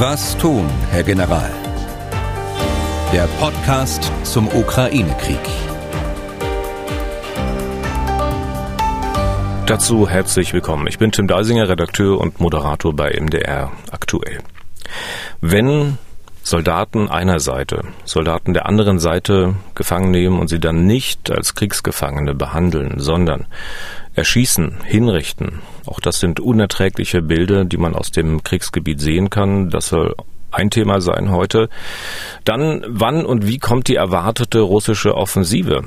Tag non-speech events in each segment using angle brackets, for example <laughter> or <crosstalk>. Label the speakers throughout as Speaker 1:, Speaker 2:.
Speaker 1: Was tun, Herr General? Der Podcast zum Ukraine-Krieg.
Speaker 2: Dazu herzlich willkommen. Ich bin Tim Deisinger, Redakteur und Moderator bei MDR aktuell. Wenn Soldaten einer Seite Soldaten der anderen Seite gefangen nehmen und sie dann nicht als Kriegsgefangene behandeln, sondern erschießen, hinrichten. Auch das sind unerträgliche Bilder, die man aus dem Kriegsgebiet sehen kann. Das soll ein Thema sein heute. Dann, wann und wie kommt die erwartete russische Offensive?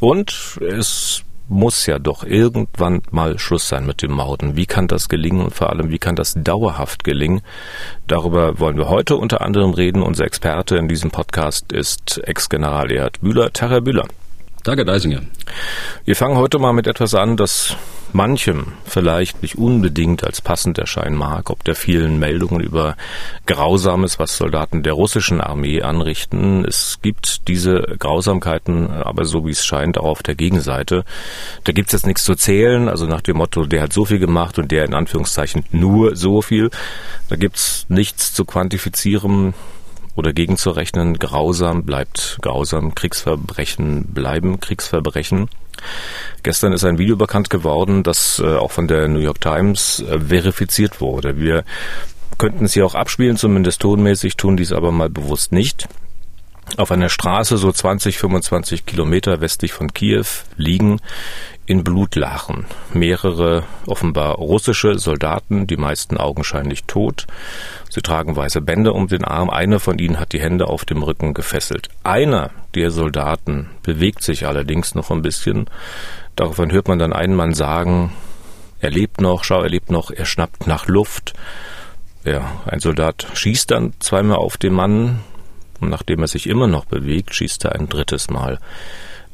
Speaker 2: Und es muss ja doch irgendwann mal Schluss sein mit dem Morden. Wie kann das gelingen und vor allem, wie kann das dauerhaft gelingen? Darüber wollen wir heute unter anderem reden. Unser Experte in diesem Podcast ist Ex-General Erhard Bühler. Terra Bühler.
Speaker 3: Danke, Deisinger.
Speaker 2: Wir fangen heute mal mit etwas an, das manchem vielleicht nicht unbedingt als passend erscheinen mag, ob der vielen Meldungen über Grausames, was Soldaten der russischen Armee anrichten. Es gibt diese Grausamkeiten, aber so wie es scheint, auch auf der Gegenseite. Da gibt es jetzt nichts zu zählen, also nach dem Motto, der hat so viel gemacht und der in Anführungszeichen nur so viel. Da gibt es nichts zu quantifizieren oder gegenzurechnen. Grausam bleibt grausam, Kriegsverbrechen bleiben Kriegsverbrechen. Gestern ist ein Video bekannt geworden, das äh, auch von der New York Times äh, verifiziert wurde. Wir könnten es hier auch abspielen, zumindest tonmäßig, tun dies aber mal bewusst nicht. Auf einer Straße so 20, 25 Kilometer westlich von Kiew liegen in Blutlachen. Mehrere offenbar russische Soldaten, die meisten augenscheinlich tot. Sie tragen weiße Bänder um den Arm. Einer von ihnen hat die Hände auf dem Rücken gefesselt. Einer der Soldaten bewegt sich allerdings noch ein bisschen. Daraufhin hört man dann einen Mann sagen, er lebt noch, schau, er lebt noch, er schnappt nach Luft. Ja, ein Soldat schießt dann zweimal auf den Mann und nachdem er sich immer noch bewegt, schießt er ein drittes Mal.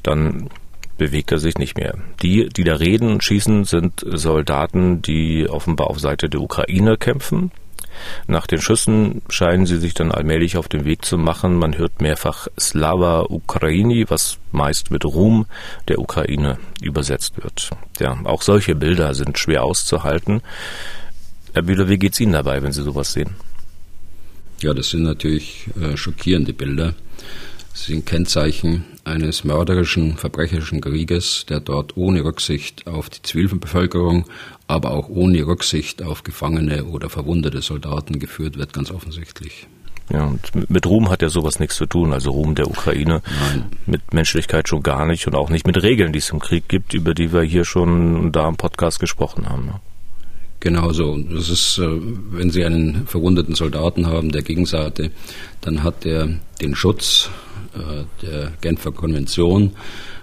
Speaker 2: Dann bewegt er sich nicht mehr. Die, die da reden und schießen, sind Soldaten, die offenbar auf Seite der Ukraine kämpfen. Nach den Schüssen scheinen sie sich dann allmählich auf den Weg zu machen. Man hört mehrfach Slava Ukraini, was meist mit Ruhm der Ukraine übersetzt wird. Ja, auch solche Bilder sind schwer auszuhalten. Herr Bühler, wie geht's Ihnen dabei, wenn Sie sowas sehen?
Speaker 3: Ja, das sind natürlich äh, schockierende Bilder. Sie sind Kennzeichen eines mörderischen, verbrecherischen Krieges, der dort ohne Rücksicht auf die Zivilbevölkerung, aber auch ohne Rücksicht auf gefangene oder verwundete Soldaten geführt wird, ganz offensichtlich.
Speaker 2: Ja, und mit Ruhm hat ja sowas nichts zu tun, also Ruhm der Ukraine. Nein. Mit Menschlichkeit schon gar nicht und auch nicht mit Regeln, die es im Krieg gibt, über die wir hier schon da im Podcast gesprochen haben.
Speaker 3: Genauso. Das ist, äh, wenn Sie einen verwundeten Soldaten haben der Gegenseite, dann hat er den Schutz äh, der Genfer Konvention.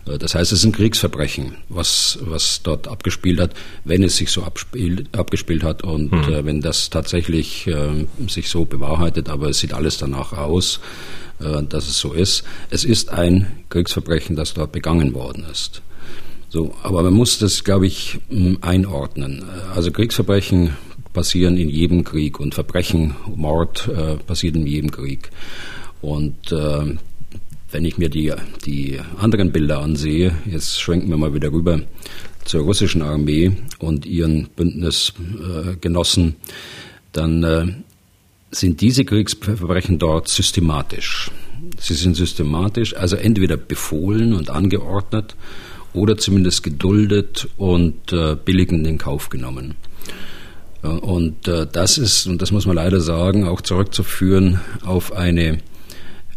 Speaker 3: Äh, das heißt, es ist ein Kriegsverbrechen, was, was dort abgespielt hat, wenn es sich so abspielt, abgespielt hat und mhm. wenn das tatsächlich sich so bewahrheitet, aber es sieht alles danach aus, dass es so ist. Es ist ein Kriegsverbrechen, das dort begangen worden ist. So, aber man muss das, glaube ich, einordnen. Also Kriegsverbrechen passieren in jedem Krieg und Verbrechen, Mord äh, passiert in jedem Krieg. Und äh, wenn ich mir die, die anderen Bilder ansehe, jetzt schwenken wir mal wieder rüber zur russischen Armee und ihren Bündnisgenossen, dann äh, sind diese Kriegsverbrechen dort systematisch. Sie sind systematisch, also entweder befohlen und angeordnet oder zumindest geduldet und äh, billigend in Kauf genommen. Und äh, das ist, und das muss man leider sagen, auch zurückzuführen auf eine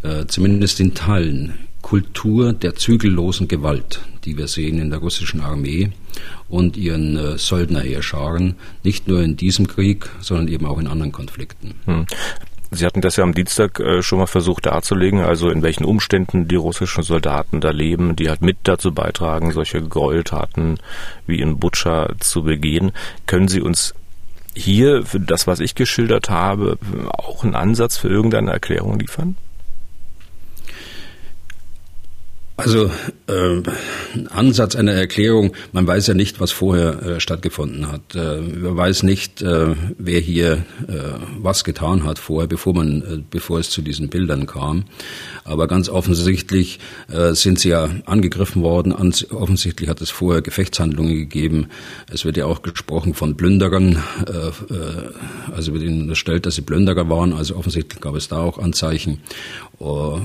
Speaker 3: äh, zumindest in Teilen Kultur der zügellosen Gewalt, die wir sehen in der russischen Armee und ihren äh, Söldnerheerscharen, nicht nur in diesem Krieg, sondern eben auch in anderen Konflikten. Hm.
Speaker 2: Sie hatten das ja am Dienstag äh, schon mal versucht darzulegen, also in welchen Umständen die russischen Soldaten da leben, die halt mit dazu beitragen, solche Gräueltaten wie in Butscha zu begehen. Können Sie uns hier für das, was ich geschildert habe, auch einen Ansatz für irgendeine Erklärung liefern?
Speaker 3: Also äh, Ansatz einer Erklärung, man weiß ja nicht, was vorher äh, stattgefunden hat. Äh, man weiß nicht, äh, wer hier äh, was getan hat vorher, bevor man, äh, bevor es zu diesen Bildern kam. Aber ganz offensichtlich äh, sind sie ja angegriffen worden. Ans offensichtlich hat es vorher Gefechtshandlungen gegeben. Es wird ja auch gesprochen von Plünderern, äh, äh, also wird ihnen unterstellt, dass sie Plünderer waren. Also offensichtlich gab es da auch Anzeichen. Uh,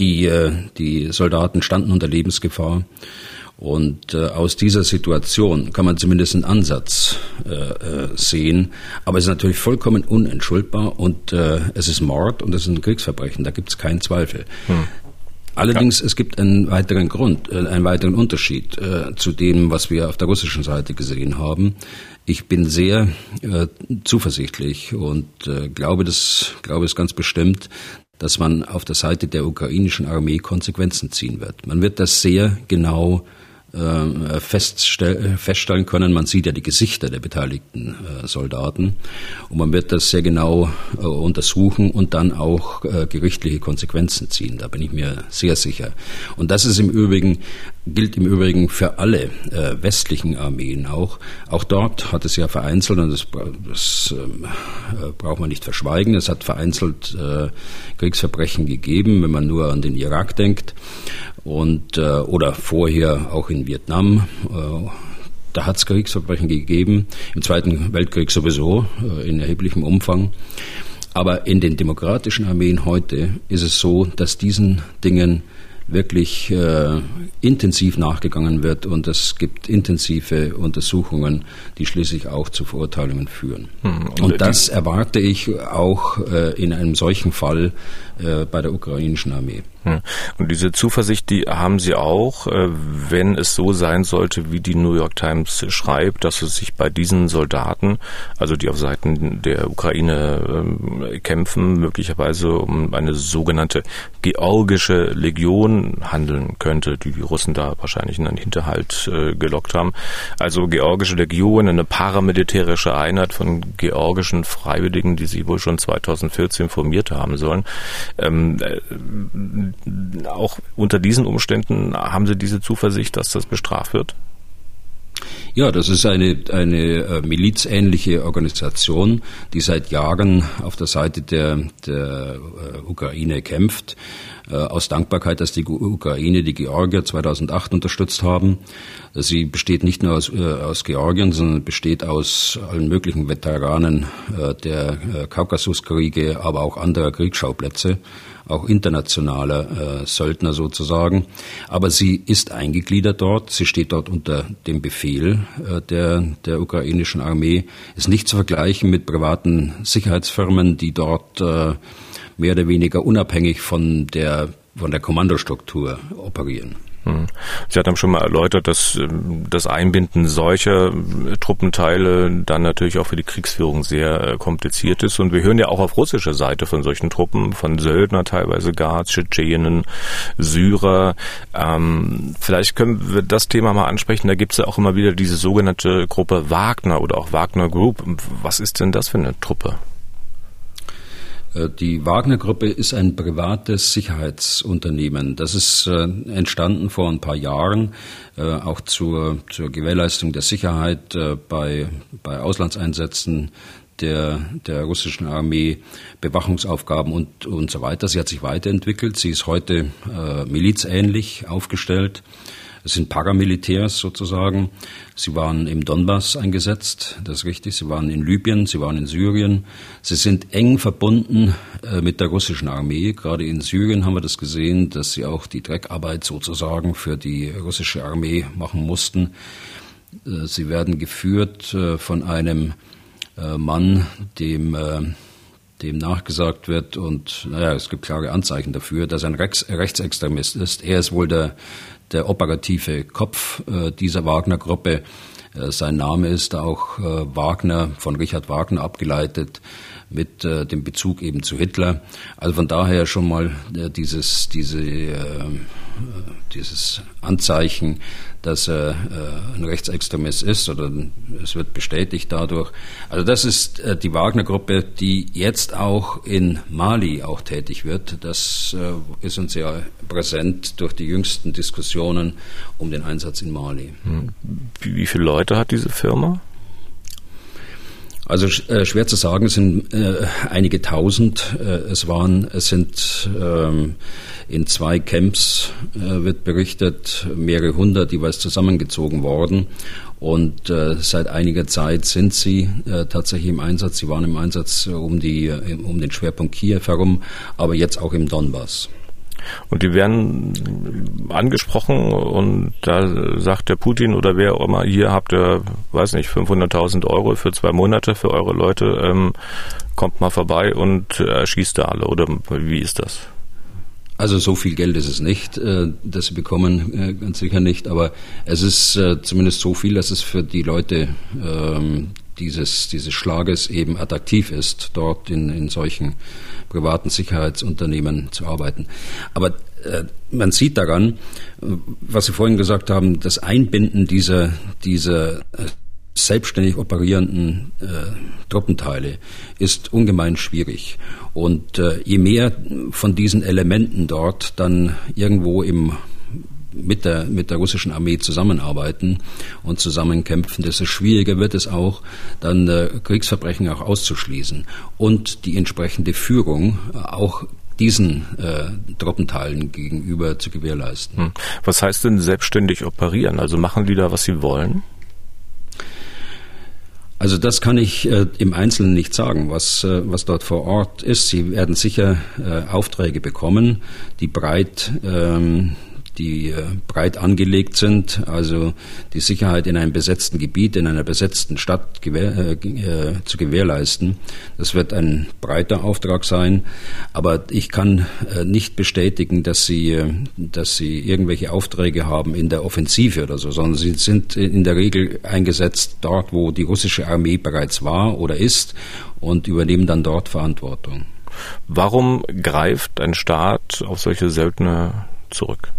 Speaker 3: die, äh, die Soldaten standen unter Lebensgefahr. Und äh, aus dieser Situation kann man zumindest einen Ansatz äh, äh, sehen. Aber es ist natürlich vollkommen unentschuldbar und äh, es ist Mord und es ist ein Kriegsverbrechen. Da gibt es keinen Zweifel. Hm. Allerdings, ja. es gibt einen weiteren Grund, äh, einen weiteren Unterschied äh, zu dem, was wir auf der russischen Seite gesehen haben. Ich bin sehr äh, zuversichtlich und äh, glaube, das, glaube es ganz bestimmt, dass man auf der Seite der ukrainischen Armee Konsequenzen ziehen wird. Man wird das sehr genau äh, feststellen können. Man sieht ja die Gesichter der beteiligten äh, Soldaten und man wird das sehr genau äh, untersuchen und dann auch gerichtliche Konsequenzen ziehen. Da bin ich mir sehr sicher. Und das ist im Übrigen gilt im Übrigen für alle westlichen Armeen auch. Auch dort hat es ja vereinzelt, und das, das ähm, braucht man nicht verschweigen, es hat vereinzelt Kriegsverbrechen gegeben, wenn man nur an den Irak denkt und äh, oder vorher auch in Vietnam. Äh, da hat es Kriegsverbrechen gegeben, im Zweiten Weltkrieg sowieso äh, in erheblichem Umfang. Aber in den demokratischen Armeen heute ist es so, dass diesen Dingen wirklich äh, intensiv nachgegangen wird und es gibt intensive Untersuchungen, die schließlich auch zu Verurteilungen führen. Hm, und, und das erwarte ich auch äh, in einem solchen Fall äh, bei der ukrainischen Armee.
Speaker 2: Hm. Und diese Zuversicht, die haben Sie auch, äh, wenn es so sein sollte, wie die New York Times schreibt, dass es sich bei diesen Soldaten, also die auf Seiten der Ukraine ähm, kämpfen, möglicherweise um eine sogenannte georgische Legion handeln könnte, die die Russen da wahrscheinlich in einen Hinterhalt äh, gelockt haben. Also georgische Legion, eine paramilitärische Einheit von georgischen Freiwilligen, die sie wohl schon 2014 formiert haben sollen. Auch unter diesen Umständen haben Sie diese Zuversicht, dass das bestraft wird?
Speaker 3: Ja, das ist eine, eine äh, milizähnliche Organisation, die seit Jahren auf der Seite der, der äh, Ukraine kämpft, äh, aus Dankbarkeit, dass die Ukraine die Georgier 2008 unterstützt haben. Sie besteht nicht nur aus, aus Georgien, sondern besteht aus allen möglichen Veteranen der Kaukasuskriege, aber auch anderer Kriegsschauplätze auch internationaler äh, Söldner sozusagen. Aber sie ist eingegliedert dort, sie steht dort unter dem Befehl äh, der, der ukrainischen Armee, ist nicht zu vergleichen mit privaten Sicherheitsfirmen, die dort äh, mehr oder weniger unabhängig von der, von der Kommandostruktur operieren.
Speaker 2: Hm. Sie hat schon mal erläutert, dass ähm, das Einbinden solcher äh, Truppenteile dann natürlich auch für die Kriegsführung sehr äh, kompliziert ist. Und wir hören ja auch auf russischer Seite von solchen Truppen, von Söldner teilweise gar, Tschetschenen, Syrer. Ähm, vielleicht können wir das Thema mal ansprechen. Da gibt es ja auch immer wieder diese sogenannte Gruppe Wagner oder auch Wagner Group. Was ist denn das für eine Truppe?
Speaker 3: Äh, die Wagner-Gruppe ist ein privates Sicherheitsunternehmen. Das ist äh, entstanden vor ein paar Jahren, äh, auch zur, zur Gewährleistung der Sicherheit bei, bei Auslandseinsätzen der, der russischen Armee, Bewachungsaufgaben und, und so weiter. Sie hat sich weiterentwickelt. Sie ist heute äh, milizähnlich aufgestellt. Es sind Paramilitärs sozusagen. Sie waren im Donbass eingesetzt, das ist richtig. Sie waren in Libyen, sie waren in Syrien. Sie sind eng verbunden äh, mit der russischen Armee. Gerade in Syrien haben wir das gesehen, dass sie auch die Dreckarbeit sozusagen für die russische Armee machen mussten. Äh, sie werden geführt äh, von einem Mann, dem dem nachgesagt wird und naja, es gibt klare Anzeichen dafür, dass er ein Rechts Rechtsextremist ist. Er ist wohl der, der operative Kopf äh, dieser Wagner-Gruppe. Äh, sein Name ist auch äh, Wagner, von Richard Wagner abgeleitet, mit äh, dem Bezug eben zu Hitler. Also von daher schon mal äh, dieses, diese, äh, dieses Anzeichen, dass er ein Rechtsextremist ist oder es wird bestätigt dadurch. Also das ist die Wagner-Gruppe, die jetzt auch in Mali auch tätig wird. Das ist uns ja präsent durch die jüngsten Diskussionen um den Einsatz in Mali. Hm.
Speaker 2: Wie viele Leute hat diese Firma?
Speaker 3: Also äh, schwer zu sagen, es sind äh, einige tausend. Äh, es waren, es sind ähm, in zwei Camps äh, wird berichtet, mehrere hundert jeweils zusammengezogen worden. Und äh, seit einiger Zeit sind sie äh, tatsächlich im Einsatz. Sie waren im Einsatz um die um den Schwerpunkt Kiew herum, aber jetzt auch im Donbass.
Speaker 2: Und die werden angesprochen und da sagt der Putin oder wer auch immer, hier habt ihr, weiß nicht, 500.000 Euro für zwei Monate für eure Leute, ähm, kommt mal vorbei und erschießt da alle oder wie ist das?
Speaker 3: Also so viel Geld ist es nicht, äh, das sie bekommen, äh, ganz sicher nicht, aber es ist äh, zumindest so viel, dass es für die Leute ähm, dieses, dieses Schlages eben attraktiv ist, dort in, in solchen privaten Sicherheitsunternehmen zu arbeiten. Aber äh, man sieht daran, was Sie vorhin gesagt haben, das Einbinden dieser, dieser äh, selbstständig operierenden äh, Truppenteile ist ungemein schwierig. Und äh, je mehr von diesen Elementen dort dann irgendwo im mit der, mit der russischen Armee zusammenarbeiten und zusammenkämpfen, desto schwieriger wird es auch, dann äh, Kriegsverbrechen auch auszuschließen und die entsprechende Führung äh, auch diesen äh, Truppenteilen gegenüber zu gewährleisten. Hm.
Speaker 2: Was heißt denn selbstständig operieren? Also machen die da, was sie wollen?
Speaker 3: Also das kann ich äh, im Einzelnen nicht sagen, was, äh, was dort vor Ort ist. Sie werden sicher äh, Aufträge bekommen, die breit ähm, die äh, breit angelegt sind, also die Sicherheit in einem besetzten Gebiet, in einer besetzten Stadt gewähr, äh, äh, zu gewährleisten. Das wird ein breiter Auftrag sein, aber ich kann äh, nicht bestätigen, dass sie, äh, dass sie irgendwelche Aufträge haben in der Offensive oder so, sondern sie sind in der Regel eingesetzt dort, wo die russische Armee bereits war oder ist und übernehmen dann dort Verantwortung.
Speaker 2: Warum greift ein Staat auf solche Söldner zurück?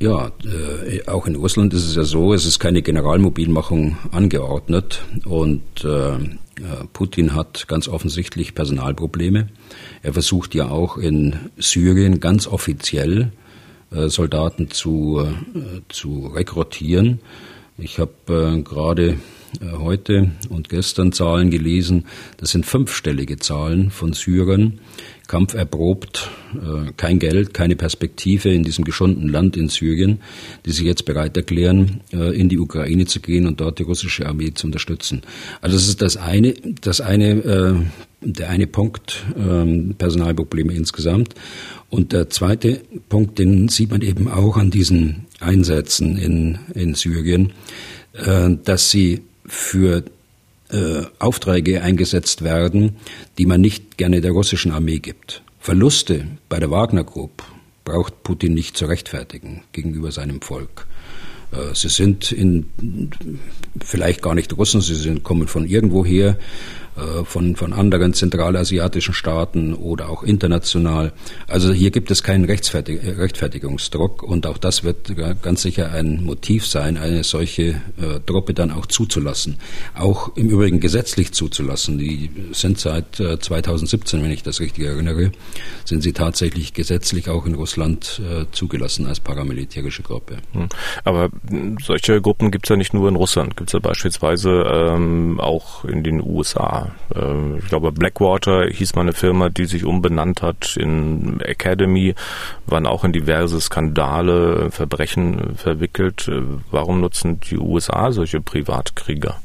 Speaker 3: Ja, äh, auch in Russland ist es ja so, es ist keine Generalmobilmachung angeordnet und äh, äh, Putin hat ganz offensichtlich Personalprobleme. Er versucht ja auch in Syrien ganz offiziell äh, Soldaten zu, äh, zu rekrutieren. Ich habe äh, gerade heute und gestern Zahlen gelesen. Das sind fünfstellige Zahlen von Syrern, kampferprobt, äh, kein Geld, keine Perspektive in diesem geschundenen Land in Syrien, die sich jetzt bereit erklären, äh, in die Ukraine zu gehen und dort die russische Armee zu unterstützen. Also das ist das eine, das eine, der eine Punkt, ähm, Personalprobleme insgesamt. Und der zweite Punkt, den sieht man eben auch an diesen Einsätzen in, in Syrien, dass sie für äh, Aufträge eingesetzt werden, die man nicht gerne der russischen Armee gibt. Verluste bei der Wagner Group braucht Putin nicht zu rechtfertigen gegenüber seinem Volk. Äh, sie sind in, vielleicht gar nicht Russen, sie sind, kommen von irgendwoher von, von anderen zentralasiatischen Staaten oder auch international. Also hier gibt es keinen Rechtsfertig Rechtfertigungsdruck und auch das wird ganz sicher ein Motiv sein, eine solche äh, Truppe dann auch zuzulassen. Auch im Übrigen gesetzlich zuzulassen. Die sind seit äh, 2017, wenn ich das richtig erinnere, sind sie tatsächlich gesetzlich auch in Russland äh, zugelassen als paramilitärische Gruppe. Hm.
Speaker 2: Aber solche Gruppen gibt es ja nicht nur in Russland, gibt es ja beispielsweise ähm, auch in den USA. Äh, ich glaube, Blackwater hieß mal eine Firma, die sich umbenannt hat in Academy, waren auch in diverse Skandale, Verbrechen verwickelt. Äh, warum nutzen die USA solche Privatkrieger?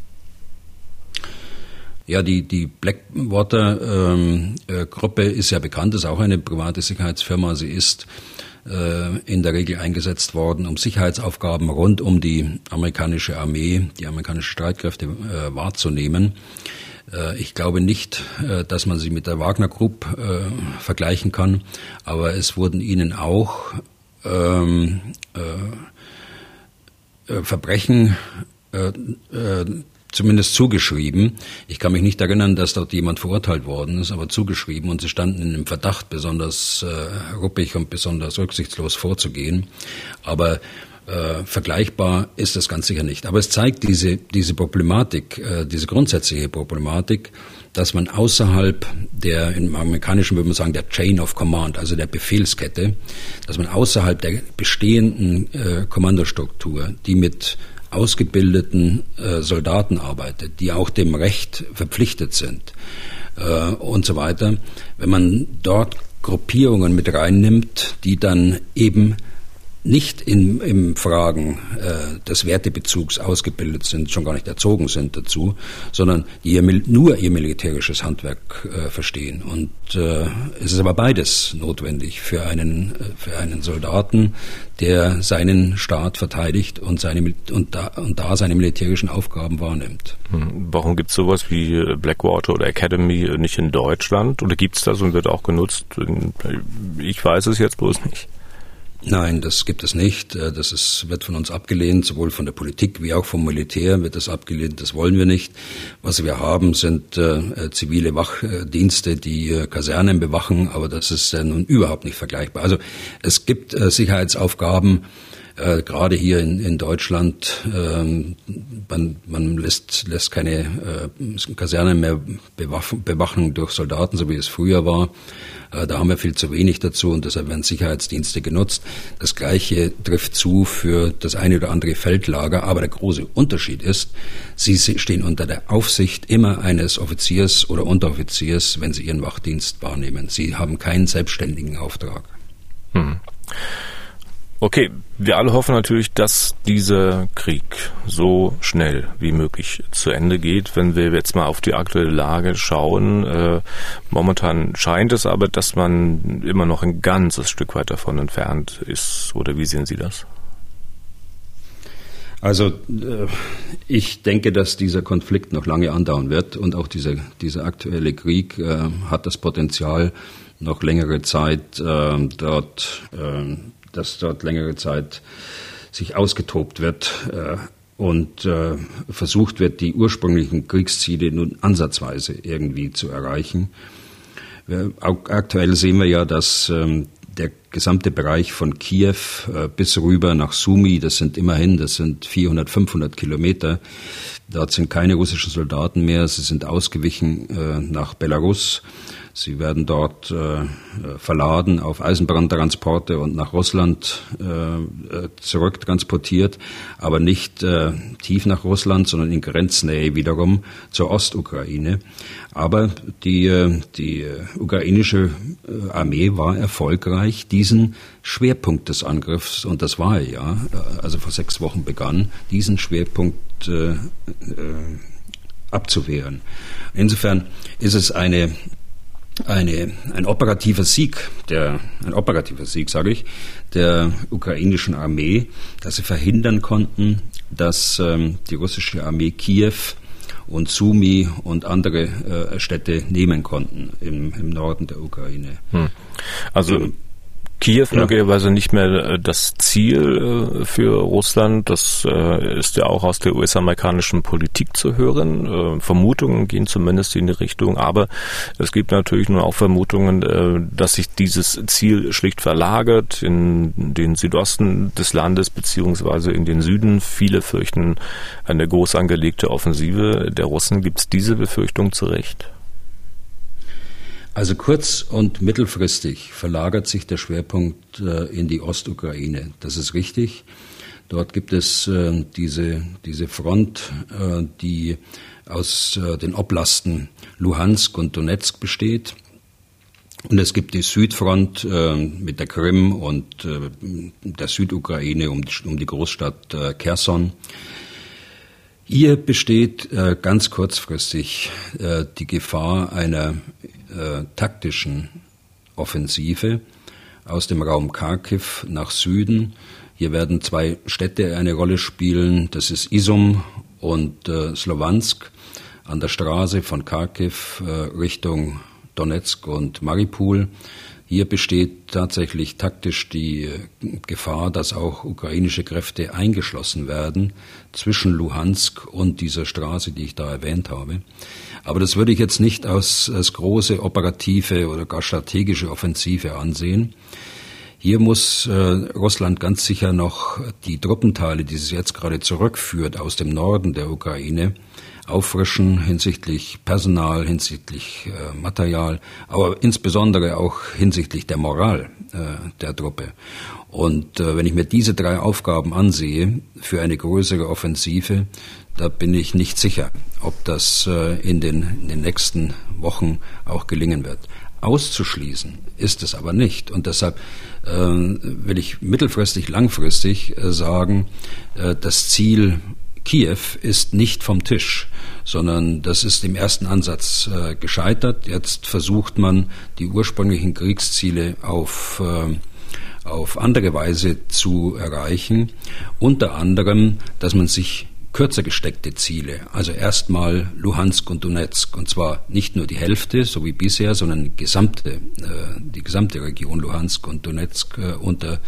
Speaker 3: Ja, die, die Blackwater-Gruppe ähm, äh, ist ja bekannt, ist auch eine private Sicherheitsfirma. Sie ist äh, in der Regel eingesetzt worden, um Sicherheitsaufgaben rund um die amerikanische Armee, die amerikanischen Streitkräfte äh, wahrzunehmen. Äh, ich glaube nicht, äh, dass man sie mit der Wagner Group äh, vergleichen kann, aber es wurden ihnen auch ähm, äh, Verbrechen zumindest zugeschrieben. Ich kann mich nicht erinnern, dass dort jemand verurteilt worden ist, aber zugeschrieben und sie standen in dem Verdacht, besonders ruppig und besonders rücksichtslos vorzugehen. Aber äh, vergleichbar ist das ganz sicher nicht. Aber es zeigt diese, diese Problematik, äh, diese grundsätzliche Problematik, dass man außerhalb der, im Amerikanischen würde man sagen, der Chain of Command, also der Befehlskette, dass man außerhalb der bestehenden äh, Kommandostruktur, die mit ausgebildeten äh, Soldaten arbeitet, die auch dem Recht verpflichtet sind äh, und so weiter, wenn man dort Gruppierungen mit reinnimmt, die dann eben nicht in, in Fragen äh, des Wertebezugs ausgebildet sind, schon gar nicht erzogen sind dazu, sondern die ihr, nur ihr militärisches Handwerk äh, verstehen. Und äh, es ist aber beides notwendig für einen, äh, für einen Soldaten, der seinen Staat verteidigt und, seine, und, da, und da seine militärischen Aufgaben wahrnimmt.
Speaker 2: Hm. Warum gibt es sowas wie äh, Blackwater oder Academy nicht in Deutschland? Oder gibt es das und wird auch genutzt? Ich weiß es jetzt bloß nicht.
Speaker 3: Nein, das gibt es nicht. Äh, das ist, wird von uns abgelehnt, sowohl von der Politik wie auch vom Militär wird das abgelehnt. Das wollen wir nicht. Was wir haben, sind äh, äh zivile Wachdienste, die äh, Kasernen bewachen, aber das ist äh, nun überhaupt nicht vergleichbar. Also es gibt äh, Sicherheitsaufgaben, äh, gerade hier in, in Deutschland, ähm, man, man lässt, lässt keine äh, Kasernen mehr bewachen, bewachen durch Soldaten, so wie es früher war. Äh, da haben wir viel zu wenig dazu und deshalb werden Sicherheitsdienste genutzt. Das Gleiche trifft zu für das eine oder andere Feldlager, aber der große Unterschied ist, sie stehen unter der Aufsicht immer eines Offiziers oder Unteroffiziers, wenn sie ihren Wachdienst wahrnehmen. Sie haben keinen selbstständigen Auftrag. Hm.
Speaker 2: Okay, wir alle hoffen natürlich, dass dieser Krieg so schnell wie möglich zu Ende geht. Wenn wir jetzt mal auf die aktuelle Lage schauen, äh, momentan scheint es aber, dass man immer noch ein ganzes Stück weit davon entfernt ist. Oder wie sehen Sie das?
Speaker 3: Also äh, ich denke, dass dieser Konflikt noch lange andauern wird und auch dieser, dieser aktuelle Krieg äh, hat das Potenzial, noch längere Zeit äh, dort äh, dass dort längere Zeit sich ausgetobt wird äh, und äh, versucht wird, die ursprünglichen Kriegsziele nun ansatzweise irgendwie zu erreichen. Wir, aktuell sehen wir ja, dass ähm, der gesamte Bereich von Kiew äh, bis rüber nach Sumi, das sind immerhin, das sind 400, 500 Kilometer. Dort sind keine russischen Soldaten mehr, sie sind ausgewichen äh, nach Belarus. Sie werden dort äh, verladen auf Eisenbahntransporte und nach Russland äh, zurücktransportiert, aber nicht äh, tief nach Russland, sondern in Grenznähe wiederum zur Ostukraine. Aber die, äh, die ukrainische äh, Armee war erfolgreich, diesen Schwerpunkt des Angriffs, und das war er ja, äh, also vor sechs Wochen begann, diesen Schwerpunkt äh, äh, abzuwehren. Insofern ist es eine eine, ein operativer Sieg, der, ein operativer Sieg, sage ich, der ukrainischen Armee, dass sie verhindern konnten, dass ähm, die russische Armee Kiew und Sumi und andere äh, Städte nehmen konnten im, im Norden der Ukraine. Hm.
Speaker 2: Also Kiew ja. möglicherweise nicht mehr äh, das Ziel äh, für Russland. Das äh, ist ja auch aus der US-amerikanischen Politik zu hören. Vermutungen gehen zumindest in die Richtung. Aber es gibt natürlich nun auch Vermutungen, dass sich dieses Ziel schlicht verlagert in den Südosten des Landes beziehungsweise in den Süden. Viele fürchten eine groß angelegte Offensive der Russen. Gibt es diese Befürchtung zu Recht?
Speaker 3: Also kurz- und mittelfristig verlagert sich der Schwerpunkt äh, in die Ostukraine. Das ist richtig. Dort gibt es äh, diese, diese Front, äh, die aus den Oblasten Luhansk und Donetsk besteht. Und es gibt die Südfront mit der Krim und der Südukraine um, um die Großstadt Kherson. Hier besteht ganz kurzfristig die Gefahr einer äh, taktischen Offensive aus dem Raum Kharkiv nach Süden. Hier werden zwei Städte eine Rolle spielen. Das ist Isum und äh, Slowansk an der Straße von Kharkiv äh, Richtung Donetsk und Maripol. Hier besteht tatsächlich taktisch die Gefahr, dass auch ukrainische Kräfte eingeschlossen werden zwischen Luhansk und dieser Straße, die ich da erwähnt habe. Aber das würde ich jetzt nicht als, als große operative oder gar strategische Offensive ansehen. Hier muss äh, Russland ganz sicher noch die Truppenteile, die es jetzt gerade zurückführt aus dem Norden der Ukraine, auffrischen hinsichtlich Personal, hinsichtlich äh, Material, aber insbesondere auch hinsichtlich der Moral äh, der Truppe. Und äh, wenn ich mir diese drei Aufgaben ansehe für eine größere Offensive, da bin ich nicht sicher, ob das äh, in, den, in den nächsten Wochen auch gelingen wird. Auszuschließen ist es aber nicht. Und deshalb äh, will ich mittelfristig, langfristig äh, sagen, äh, das Ziel Kiew ist nicht vom Tisch, sondern das ist im ersten Ansatz äh, gescheitert. Jetzt versucht man, die ursprünglichen Kriegsziele auf äh, auf andere Weise zu erreichen. Unter anderem, dass man sich kürzer gesteckte Ziele. Also erstmal Luhansk und Donetsk. Und zwar nicht nur die Hälfte, so wie bisher, sondern die gesamte, äh, die gesamte Region Luhansk und Donetsk äh, unter,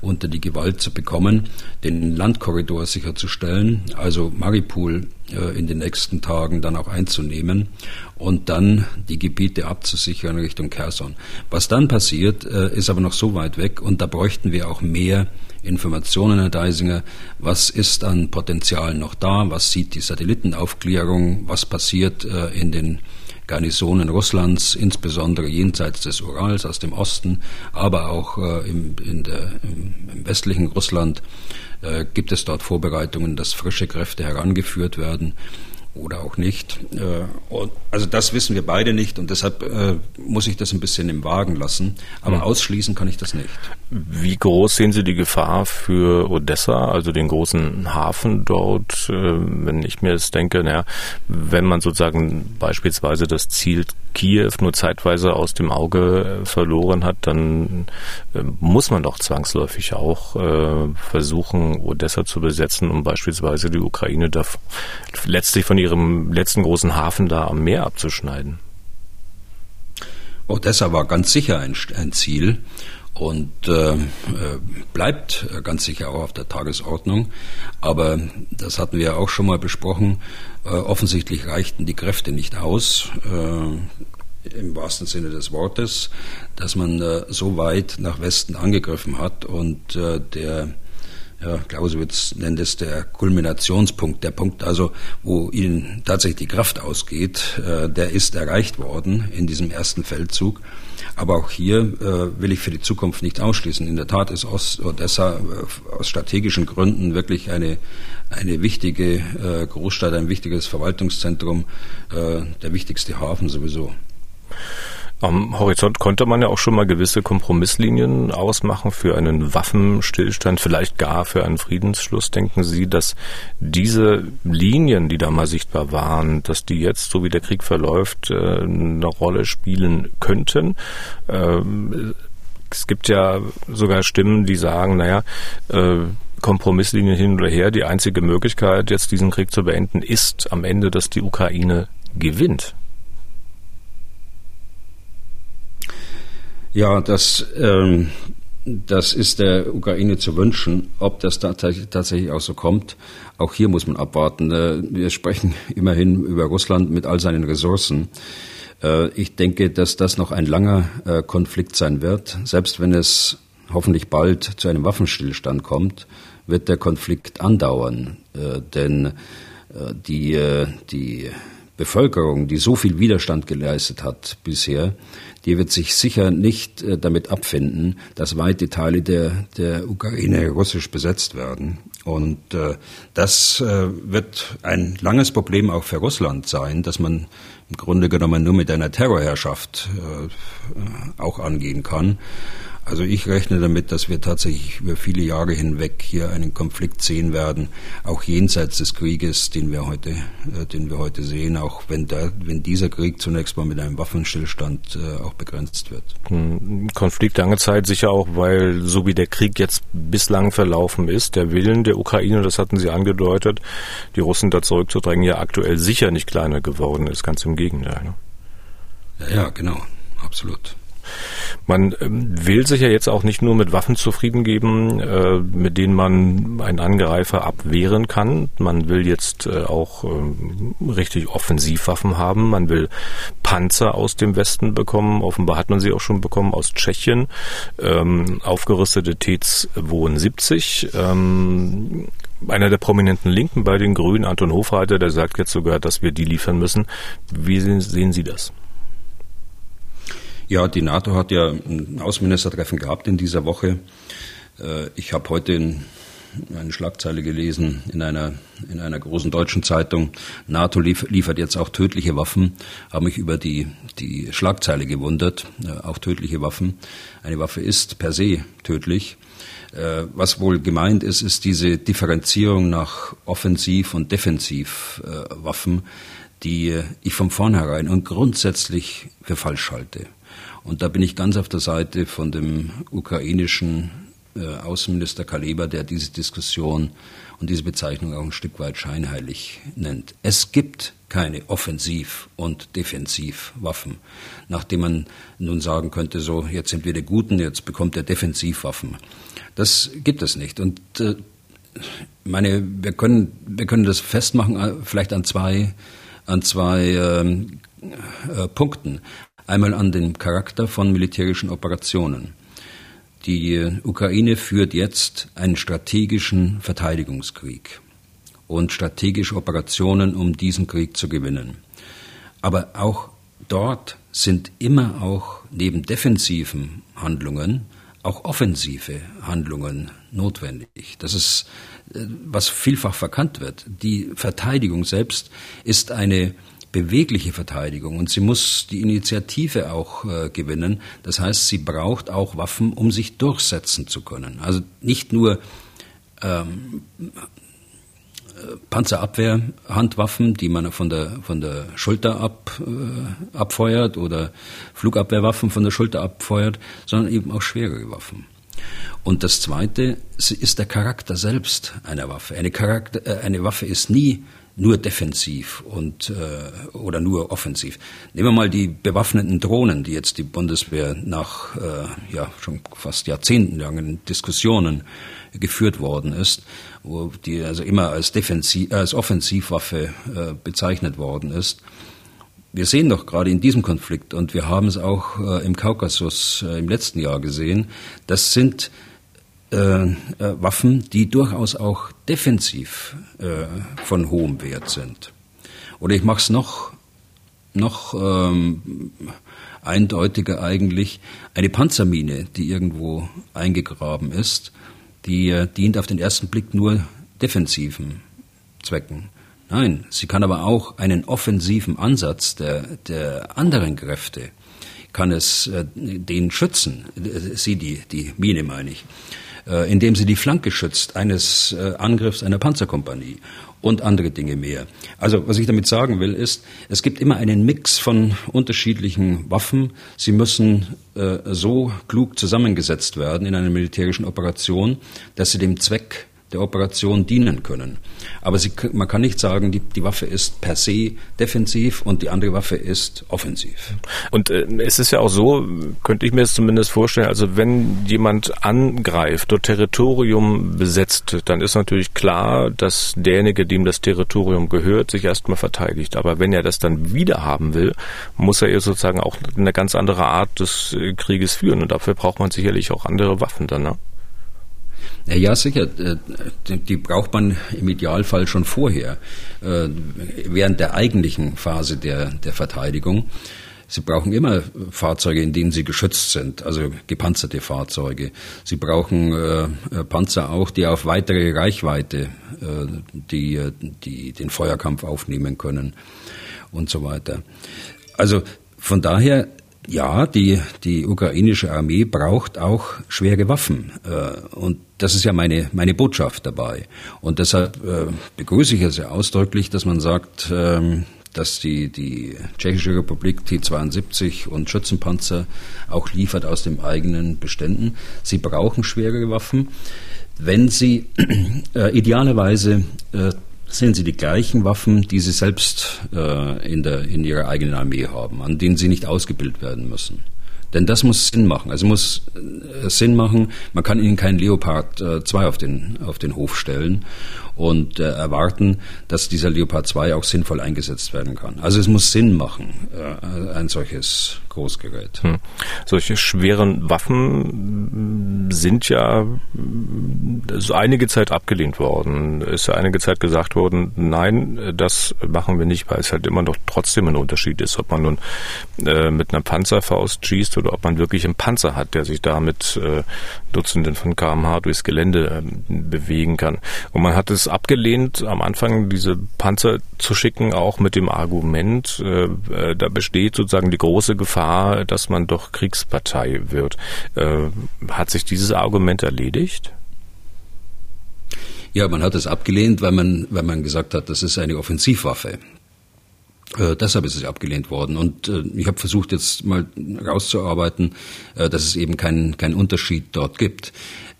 Speaker 3: unter die Gewalt zu bekommen, den Landkorridor sicherzustellen, also Maripol äh, in den nächsten Tagen dann auch einzunehmen und dann die Gebiete abzusichern Richtung Kherson. Was dann passiert, ist aber noch so weit weg und da bräuchten wir auch mehr Informationen, Herr Deisinger, was ist an Potenzial noch da, was sieht die Satellitenaufklärung, was passiert äh, in den Garnisonen Russlands, insbesondere jenseits des Urals aus dem Osten, aber auch äh, im, der, im, im, westlichen Russland? Äh, gibt es dort Vorbereitungen, dass frische Kräfte herangeführt werden oder auch nicht. Äh, also das wissen wir beide nicht und deshalb äh, muss ich das ein bisschen im Wagen lassen. Aber mhm. ausschließen kann ich das nicht.
Speaker 2: Wie groß sehen Sie die Gefahr für Odessa, also den großen Hafen dort? Äh, wenn ich mir jetzt denke, naja, wenn man sozusagen beispielsweise das Ziel Kiew nur zeitweise aus dem Auge verloren hat, dann muss man doch zwangsläufig auch versuchen, Odessa zu besetzen, um beispielsweise die Ukraine da letztlich von ihrem letzten großen Hafen da am Meer abzuschneiden.
Speaker 3: Odessa war ganz sicher ein, ein Ziel und äh, bleibt ganz sicher auch auf der Tagesordnung. Aber das hatten wir auch schon mal besprochen. Äh, offensichtlich reichten die Kräfte nicht aus. Äh, im wahrsten Sinne des Wortes, dass man äh, so weit nach Westen angegriffen hat und äh, der ja, Clausewitz nennt es der Kulminationspunkt, der Punkt also, wo ihnen tatsächlich die Kraft ausgeht, äh, der ist erreicht worden in diesem ersten Feldzug. Aber auch hier äh, will ich für die Zukunft nicht ausschließen. In der Tat ist Odessa äh, aus strategischen Gründen wirklich eine, eine wichtige äh, Großstadt, ein wichtiges Verwaltungszentrum, äh, der wichtigste Hafen sowieso.
Speaker 2: Am Horizont konnte man ja auch schon mal gewisse Kompromisslinien ausmachen für einen Waffenstillstand, vielleicht gar für einen Friedensschluss. Denken Sie, dass diese Linien, die da mal sichtbar waren, dass die jetzt, so wie der Krieg verläuft, äh, eine Rolle spielen könnten? Ähm, es gibt ja sogar Stimmen, die sagen, naja, äh, Kompromisslinien hin oder her, die einzige Möglichkeit, jetzt diesen Krieg zu beenden, ist am Ende, dass die Ukraine gewinnt.
Speaker 3: Ja, das, ähm, das ist der Ukraine zu wünschen. Ob das tatsächlich auch so kommt, auch hier muss man abwarten. Äh, wir sprechen <laughs> immerhin über Russland mit all seinen Ressourcen. Äh, ich denke, dass das noch ein langer äh, Konflikt sein wird. Selbst wenn es hoffentlich bald zu einem Waffenstillstand kommt, wird der Konflikt andauern. Denn die, die Bevölkerung, die so viel Widerstand geleistet hat bisher, die wird sich sicher nicht äh, damit abfinden, dass weite Teile der, der Ukraine russisch besetzt werden. Und äh, das äh, wird ein langes Problem auch für Russland sein, dass man im Grunde genommen nur mit einer Terrorherrschaft äh, auch angehen kann. Also ich rechne damit, dass wir tatsächlich über viele Jahre hinweg hier einen Konflikt sehen werden, auch jenseits des Krieges, den wir heute, äh, den wir heute sehen, auch wenn, der, wenn dieser Krieg zunächst mal mit einem Waffenstillstand äh, auch begrenzt wird.
Speaker 2: Hm, Konflikt lange Zeit sicher auch, weil so wie der Krieg jetzt bislang verlaufen ist, der Willen der Ukraine, das hatten Sie angedeutet, die Russen da zurückzudrängen, ja aktuell sicher nicht kleiner geworden ist, ganz im Gegenteil. Ne?
Speaker 3: Ja, ja, genau, absolut.
Speaker 2: Man ähm, will sich ja jetzt auch nicht nur mit Waffen zufrieden geben, äh, mit denen man einen Angreifer abwehren kann. Man will jetzt äh, auch ähm, richtig Offensivwaffen haben. Man will Panzer aus dem Westen bekommen. Offenbar hat man sie auch schon bekommen aus Tschechien. Ähm, aufgerüstete T-72. Ähm, einer der prominenten Linken bei den Grünen, Anton Hofreiter, der sagt jetzt sogar, dass wir die liefern müssen. Wie sehen Sie das?
Speaker 3: Ja, die NATO hat ja ein Außenministertreffen gehabt in dieser Woche. Äh, ich habe heute eine Schlagzeile gelesen in einer, in einer großen deutschen Zeitung. NATO liefert jetzt auch tödliche Waffen. Habe mich über die, die Schlagzeile gewundert. Äh, auch tödliche Waffen. Eine Waffe ist per se tödlich. Äh, was wohl gemeint ist, ist diese Differenzierung nach Offensiv- und Defensivwaffen, die ich von vornherein und grundsätzlich für falsch halte. Und da bin ich ganz auf der Seite von dem ukrainischen äh, Außenminister Kaleba, der diese Diskussion und diese Bezeichnung auch ein Stück weit scheinheilig nennt. Es gibt keine Offensiv- und Defensivwaffen, nachdem man nun sagen könnte, so jetzt sind wir die Guten, jetzt bekommt er Defensivwaffen. Das gibt es nicht. Und äh, meine, wir können, wir können das festmachen, äh, vielleicht an zwei, an zwei ähm, äh, Punkten. Einmal an den Charakter von militärischen Operationen. Die Ukraine führt jetzt einen strategischen Verteidigungskrieg und strategische Operationen, um diesen Krieg zu gewinnen. Aber auch dort sind immer auch neben defensiven Handlungen auch offensive Handlungen notwendig. Das ist, äh, was vielfach verkannt wird. Die Verteidigung selbst ist eine bewegliche Verteidigung und sie muss die Initiative auch äh, gewinnen. Das heißt, sie braucht auch Waffen, um sich durchsetzen zu können. Also nicht nur ähm, Panzerabwehr, Handwaffen, die man von der, von der Schulter ab, äh, abfeuert oder Flugabwehrwaffen von der Schulter abfeuert, sondern eben auch schwere Waffen. Und das Zweite ist der Charakter selbst einer Waffe. Eine, Charakter, äh, eine Waffe ist nie nur defensiv und äh, oder nur offensiv. Nehmen wir mal die bewaffneten Drohnen, die jetzt die Bundeswehr nach äh, ja schon fast jahrzehntelangen Diskussionen geführt worden ist, wo die also immer als defensiv als Offensivwaffe äh, bezeichnet worden ist. Wir sehen doch gerade in diesem Konflikt und wir haben es auch äh, im Kaukasus äh, im letzten Jahr gesehen, das sind äh, äh, Waffen, die durchaus auch defensiv äh, von hohem Wert sind. Oder ich mache es noch, noch ähm, eindeutiger eigentlich, eine Panzermine, die irgendwo eingegraben ist, die äh, dient auf den ersten Blick nur defensiven Zwecken. Nein, sie kann aber auch einen offensiven Ansatz der, der anderen Kräfte, kann es äh, den schützen, sie die, die Mine meine ich. Äh, indem sie die Flanke schützt eines äh, Angriffs einer Panzerkompanie und andere Dinge mehr. Also was ich damit sagen will, ist, es gibt immer einen Mix von unterschiedlichen Waffen. Sie müssen äh, so klug zusammengesetzt werden in einer militärischen Operation, dass sie dem Zweck der Operation dienen können. Aber sie, man kann nicht sagen, die, die Waffe ist per se defensiv und die andere Waffe ist offensiv.
Speaker 2: Und äh, es ist ja auch so, könnte ich mir es zumindest vorstellen, also wenn jemand angreift, dort Territorium besetzt, dann ist natürlich klar, dass derjenige, dem das Territorium gehört, sich erstmal verteidigt. Aber wenn er das dann wieder haben will, muss er sozusagen auch eine ganz andere Art des äh, Krieges führen. Und dafür braucht man sicherlich auch andere Waffen dann. Ne?
Speaker 3: Ja, sicher. Äh, die braucht man im Idealfall schon vorher, äh, während der eigentlichen Phase der, der Verteidigung. Sie brauchen immer Fahrzeuge, in denen sie geschützt sind, also gepanzerte Fahrzeuge. Sie brauchen äh, Panzer auch, die auf weitere Reichweite äh, die, die den Feuerkampf aufnehmen können und so weiter. Also von daher ja, die, die ukrainische Armee braucht auch schwere Waffen. Äh, und das ist ja meine, meine Botschaft dabei. Und deshalb äh, begrüße ich es sehr ausdrücklich, dass man sagt, ähm, dass die, die Tschechische Republik T-72 und Schützenpanzer auch liefert aus den eigenen Beständen. Sie brauchen schwere Waffen, wenn sie äh, idealerweise äh, sind sie die gleichen Waffen, die sie selbst äh, in, der, in ihrer eigenen Armee haben, an denen sie nicht ausgebildet werden müssen. Denn das muss Sinn machen. Also muss äh, Sinn machen, man kann ihnen keinen Leopard äh, 2 auf den, auf den Hof stellen und äh, erwarten, dass dieser Leopard 2 auch sinnvoll eingesetzt werden kann. Also es muss Sinn machen, äh, ein solches Großgerät. Hm.
Speaker 2: Solche schweren Waffen sind ja so einige Zeit abgelehnt worden. Ist ja einige Zeit gesagt worden, nein, das machen wir nicht, weil es halt immer noch trotzdem ein Unterschied ist, ob man nun äh, mit einer Panzerfaust schießt oder ob man wirklich einen Panzer hat, der sich da mit äh, Dutzenden von kmh durchs Gelände äh, bewegen kann. Und man hat es abgelehnt, am Anfang diese Panzer zu schicken, auch mit dem Argument, äh, äh da besteht sozusagen die große Gefahr, dass man doch Kriegspartei wird. Äh, hat sich dieses Argument erledigt?
Speaker 3: Ja, man hat es abgelehnt, weil man, weil man gesagt hat, das ist eine Offensivwaffe. Äh, deshalb ist es abgelehnt worden. Und äh, ich habe versucht, jetzt mal rauszuarbeiten, äh, dass es eben keinen keinen Unterschied dort gibt.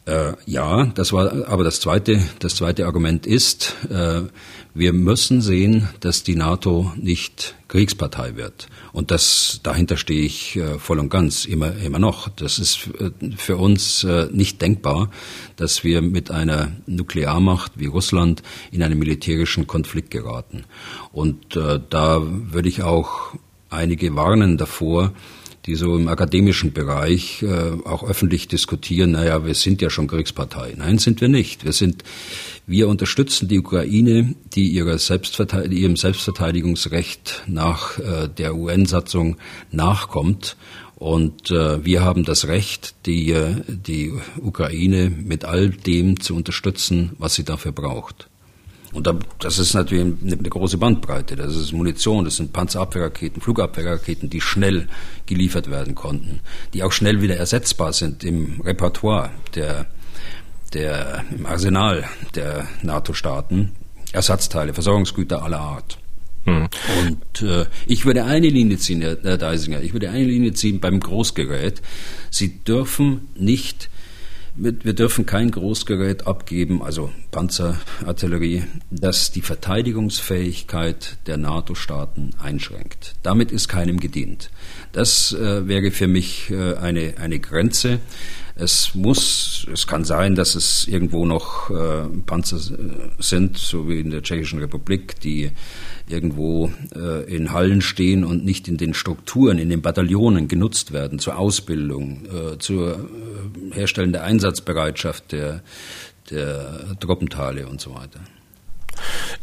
Speaker 3: Äh, ja, das war aber das zweite, das zweite Argument ist, äh, wir müssen sehen, dass die NATO nicht Kriegspartei wird. Und das, dahinter stehe ich äh, voll und ganz, immer, immer noch. Das ist äh, für uns äh, nicht denkbar, dass wir mit einer Nuklearmacht wie Russland in einen militärischen Konflikt geraten. Und äh, da würde ich auch einige warnen davor, die so im akademischen Bereich äh, auch öffentlich diskutieren, naja, wir sind ja schon Kriegspartei. Nein, sind wir nicht. Wir sind, wir unterstützen die Ukraine, die ihrer Selbstverteidig ihrem Selbstverteidigungsrecht nach äh, der UN-Satzung nachkommt. Und äh, wir haben das Recht, die, äh, die Ukraine mit all dem zu unterstützen, was sie dafür braucht. Und das ist natürlich eine, große Bandbreite. Das ist Munition, das sind Panzerabwehrraketen, Flugabwehrraketen, die schnell geliefert werden konnten, die auch schnell wieder ersetzbar sind im Repertoire der, der, im Arsenal der NATO-Staaten. Ersatzteile, Versorgungsgüter aller Art. Mhm. Und äh, ich würde eine Linie ziehen, Herr Deisinger, ich würde eine Linie ziehen beim Großgerät. Sie dürfen nicht wir, dürfen kein Großgerät abgeben, also Panzerartillerie, das die Verteidigungsfähigkeit der NATO-Staaten einschränkt. Damit ist keinem gedient. Das äh, wäre für mich äh, eine, eine Grenze. Es muss, es kann sein, dass es irgendwo noch äh, Panzer sind, so wie in der Tschechischen Republik, die irgendwo äh, in Hallen stehen und nicht in den Strukturen, in den Bataillonen genutzt werden zur Ausbildung, äh, zur äh, Herstellen der Einsatzbereitschaft der, der Truppenteile und so weiter.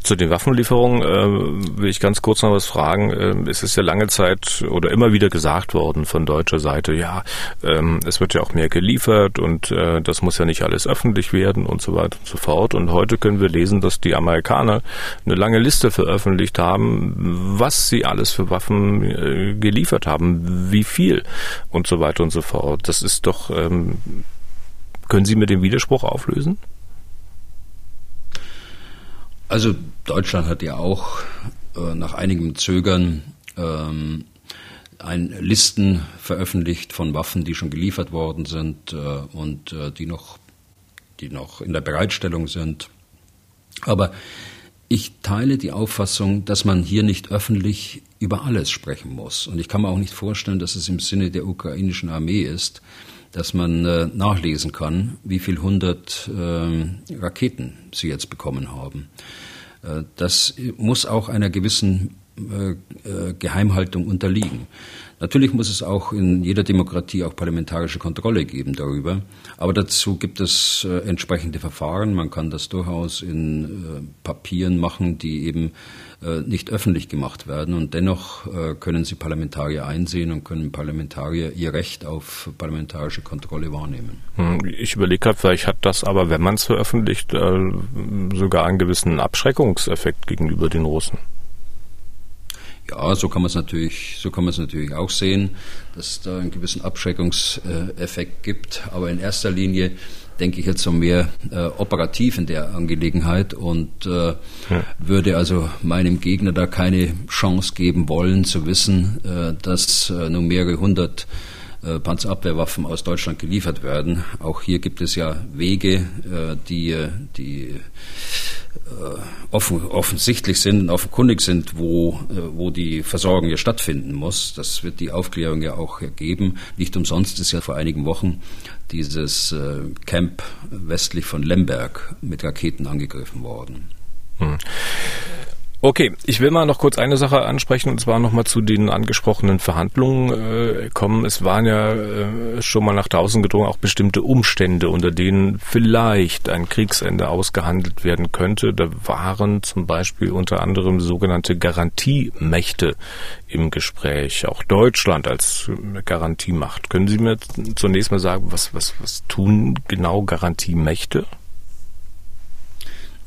Speaker 2: Zu den Waffenlieferungen äh, will ich ganz kurz noch was fragen. Äh, es ist ja lange Zeit oder immer wieder gesagt worden von deutscher Seite, ja, ähm, es wird ja auch mehr geliefert und äh, das muss ja nicht alles öffentlich werden und so weiter und so fort. Und heute können wir lesen, dass die Amerikaner eine lange Liste veröffentlicht haben, was sie alles für Waffen äh, geliefert haben, wie viel und so weiter und so fort. Das ist doch, ähm, können Sie mir den Widerspruch auflösen?
Speaker 3: Also Deutschland hat ja auch äh, nach einigem Zögern ähm, ein Listen veröffentlicht von Waffen, die schon geliefert worden sind äh, und äh, die noch, die noch in der Bereitstellung sind. Aber ich teile die Auffassung, dass man hier nicht öffentlich über alles sprechen muss. Und ich kann mir auch nicht vorstellen, dass es im Sinne der ukrainischen Armee ist, dass man äh, nachlesen kann, wie viel hundert äh, Raketen sie jetzt bekommen haben. Äh, das muss auch einer gewissen äh, äh, Geheimhaltung unterliegen. Natürlich muss es auch in jeder Demokratie auch parlamentarische Kontrolle geben darüber, aber dazu gibt es äh, entsprechende Verfahren. Man kann das durchaus in Papieren machen, die eben nicht öffentlich gemacht werden und dennoch äh, können sie Parlamentarier einsehen und können Parlamentarier ihr Recht auf parlamentarische Kontrolle wahrnehmen.
Speaker 2: Hm, ich überlege gerade, vielleicht hat das aber, wenn man es veröffentlicht, äh, sogar einen gewissen Abschreckungseffekt gegenüber den Russen.
Speaker 3: Ja, so kann man es natürlich, so kann man es natürlich auch sehen, dass es da einen gewissen Abschreckungseffekt gibt. Aber in erster Linie denke ich jetzt so mehr äh, operativ in der Angelegenheit und äh, ja. würde also meinem Gegner da keine Chance geben wollen, zu wissen, äh, dass äh, nur mehrere hundert Panzerabwehrwaffen aus Deutschland geliefert werden. Auch hier gibt es ja Wege, äh, die, die offen, offensichtlich sind und offenkundig sind, wo, wo die Versorgung ja stattfinden muss. Das wird die Aufklärung ja auch ergeben. Nicht umsonst ist ja vor einigen Wochen dieses Camp westlich von Lemberg mit Raketen angegriffen worden. Hm.
Speaker 2: Okay, ich will mal noch kurz eine Sache ansprechen und zwar nochmal zu den angesprochenen Verhandlungen äh, kommen. Es waren ja äh, schon mal nach draußen gedrungen auch bestimmte Umstände, unter denen vielleicht ein Kriegsende ausgehandelt werden könnte. Da waren zum Beispiel unter anderem sogenannte Garantiemächte im Gespräch, auch Deutschland als Garantiemacht. Können Sie mir zunächst mal sagen, was, was, was tun genau Garantiemächte?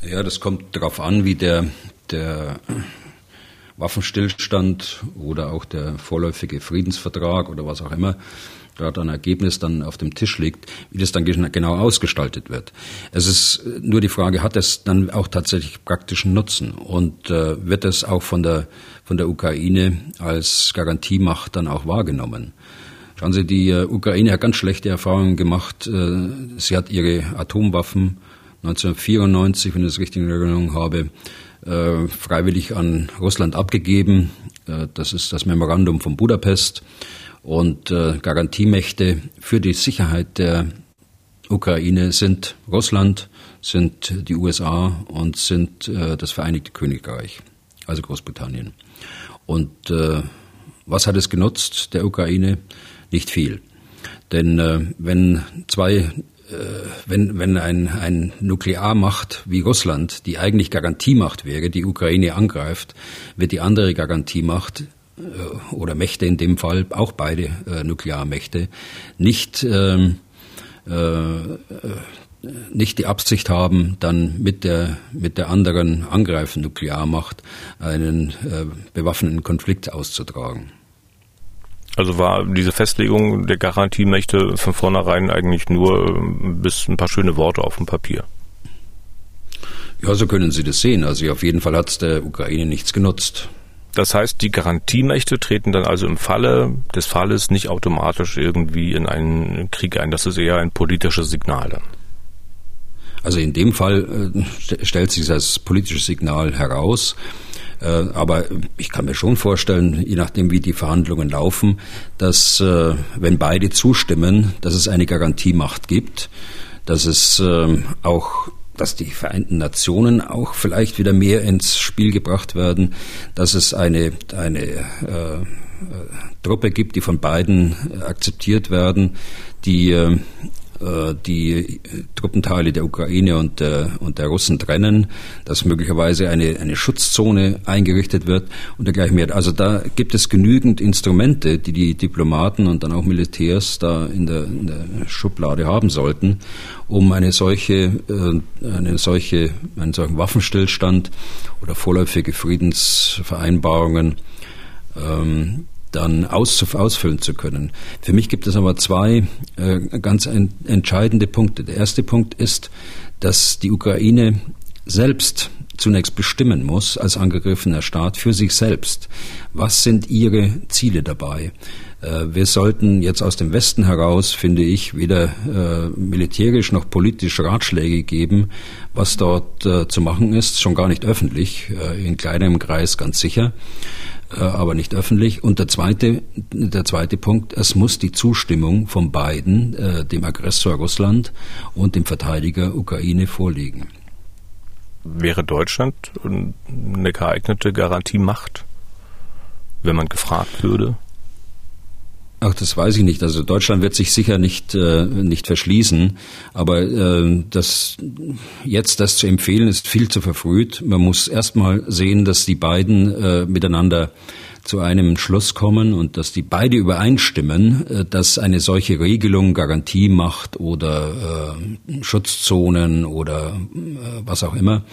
Speaker 3: Ja, das kommt darauf an, wie der der Waffenstillstand oder auch der vorläufige Friedensvertrag oder was auch immer dort ein Ergebnis dann auf dem Tisch liegt, wie das dann genau ausgestaltet wird. Es ist nur die Frage, hat es dann auch tatsächlich praktischen Nutzen und äh, wird es auch von der, von der Ukraine als Garantiemacht dann auch wahrgenommen? Schauen Sie, die äh, Ukraine hat ganz schlechte Erfahrungen gemacht. Äh, sie hat ihre Atomwaffen 1994, wenn ich es richtig in Erinnerung habe, äh, freiwillig an Russland abgegeben. Äh, das ist das Memorandum von Budapest und äh, Garantiemächte für die Sicherheit der Ukraine sind Russland, sind die USA und sind das Vereinigte Königreich, also Großbritannien. Und was hat es genutzt der Ukraine? Nicht viel. Denn wenn zwei wenn, wenn ein, ein Nuklearmacht wie Russland, die eigentlich Garantiemacht wäre, die Ukraine angreift, wird die andere Garantiemacht äh, oder Mächte in dem Fall, auch beide äh, Nuklearmächte, nicht, ähm, äh, nicht die Absicht haben, dann mit der, mit der anderen angreifenden Nuklearmacht einen äh, bewaffneten Konflikt auszutragen.
Speaker 2: Also war diese Festlegung der Garantiemächte von vornherein eigentlich nur äh, bis ein paar schöne Worte auf dem Papier.
Speaker 3: Ja, so können Sie das sehen. Also auf jeden Fall hat es der Ukraine nichts genutzt.
Speaker 2: Das heißt, die Garantiemächte treten dann also im Falle des Falles nicht automatisch irgendwie in einen Krieg ein. Das ist eher ein politisches Signal dann.
Speaker 3: Also in dem Fall äh, stellt sich das als politisches Signal heraus. Äh, aber ich kann mir schon vorstellen, je nachdem, wie die Verhandlungen laufen, dass äh, wenn beide zustimmen, dass es eine Garantiemacht gibt, dass es ähm, auch dass die Vereinten Nationen auch vielleicht wieder mehr ins Spiel gebracht werden, dass es eine, eine äh, äh, Truppe gibt, die von beiden akzeptiert werden, die äh, äh, die Truppenteile der Ukraine und der, und der Russen trennen, dass möglicherweise eine, eine Schutzzone eingerichtet wird und dergleichen mehr. Also da gibt es genügend Instrumente, die die Diplomaten und dann auch Militärs da in der, in der Schublade haben sollten, um eine solche, äh, eine solche, einen solchen Waffenstillstand oder vorläufige Friedensvereinbarungen ähm, dann aus, ausfüllen zu können. Für mich gibt es aber zwei äh, ganz ein, entscheidende Punkte. Der erste Punkt ist, dass die Ukraine selbst zunächst bestimmen muss als angegriffener Staat für sich selbst. Was sind ihre Ziele dabei? Äh, wir sollten jetzt aus dem Westen heraus, finde ich, weder äh, militärisch noch politisch Ratschläge geben, was dort äh, zu machen ist, schon gar nicht öffentlich, äh, in kleinem Kreis ganz sicher. Äh, aber nicht öffentlich. Und der zweite, der zweite Punkt, es muss die Zustimmung von beiden, äh, dem Aggressor Russland und dem Verteidiger Ukraine vorliegen.
Speaker 2: Wäre Deutschland eine geeignete Garantiemacht, wenn man gefragt würde?
Speaker 3: Ach, das weiß ich nicht. Also Deutschland wird sich sicher nicht äh, nicht verschließen, aber äh, das jetzt das zu empfehlen ist viel zu verfrüht. Man muss erstmal sehen, dass die beiden äh, miteinander zu einem Schluss kommen und dass die beide übereinstimmen, äh, dass eine solche Regelung Garantie macht oder äh, Schutzzonen oder äh, was auch immer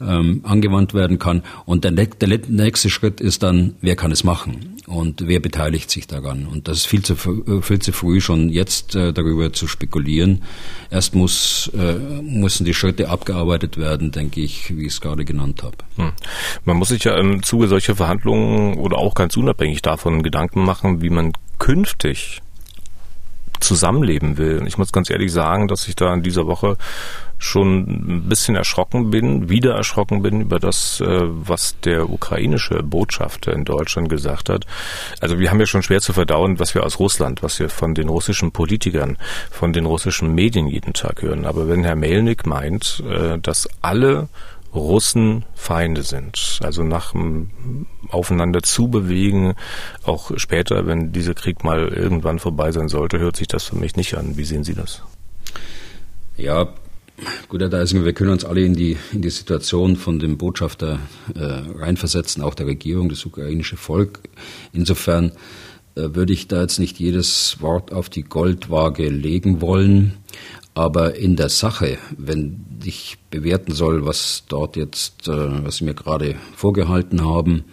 Speaker 3: ähm, angewandt werden kann. Und der, der nächste Schritt ist dann, wer kann es machen und wer beteiligt sich daran. Und das ist viel zu, äh, viel zu früh, schon jetzt äh, darüber zu spekulieren. Erst muss, äh, müssen die Schritte abgearbeitet werden, denke ich, wie ich es gerade genannt habe. Hm.
Speaker 2: Man muss sich ja im Zuge solcher Verhandlungen oder auch ganz unabhängig davon Gedanken machen, wie man künftig zusammenleben will. Ich muss ganz ehrlich sagen, dass ich da in dieser Woche schon ein bisschen erschrocken bin, wieder erschrocken bin über das, äh, was der ukrainische Botschafter in Deutschland gesagt hat. Also wir haben ja schon schwer zu verdauen, was wir aus Russland, was wir von den russischen Politikern, von den russischen Medien jeden Tag hören. Aber wenn Herr Melnik meint, äh, dass alle Russen Feinde sind. Also nach dem Aufeinander zubewegen, auch später, wenn dieser Krieg mal irgendwann vorbei sein sollte, hört sich das für mich nicht an. Wie sehen Sie das?
Speaker 3: Ja, gut, Herr Deisinger, wir können uns alle in die, in die Situation von dem Botschafter äh, reinversetzen, auch der Regierung, das ukrainische Volk. Insofern äh, würde ich da jetzt nicht jedes Wort auf die Goldwaage legen wollen. Aber in der Sache, wenn ich bewerten soll, was dort jetzt, äh, was Sie mir gerade vorgehalten haben,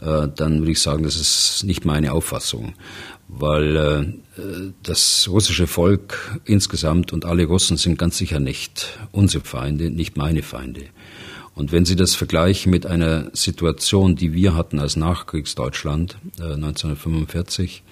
Speaker 3: äh, dann würde ich sagen, das ist nicht meine Auffassung, weil äh, das russische Volk insgesamt und alle Russen sind ganz sicher nicht unsere Feinde, nicht meine Feinde. Und wenn Sie das vergleichen mit einer Situation, die wir hatten als Nachkriegsdeutschland 1945,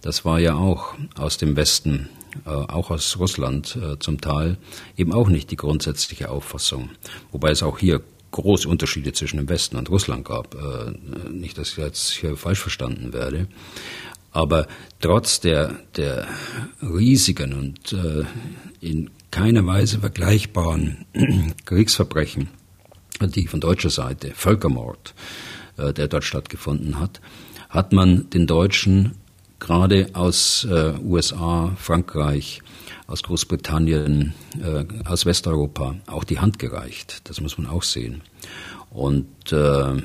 Speaker 3: das war ja auch aus dem Westen äh, auch aus Russland äh, zum Teil, eben auch nicht die grundsätzliche Auffassung. Wobei es auch hier große Unterschiede zwischen dem Westen und Russland gab. Äh, nicht, dass ich jetzt hier falsch verstanden werde. Aber trotz der, der riesigen und in keiner Weise vergleichbaren <clears throat> Kriegsverbrechen, die von deutscher Seite, Völkermord, der dort stattgefunden hat, hat man den Deutschen gerade aus äh, USA, Frankreich, aus Großbritannien, äh, aus Westeuropa auch die Hand gereicht. Das muss man auch sehen. Und äh,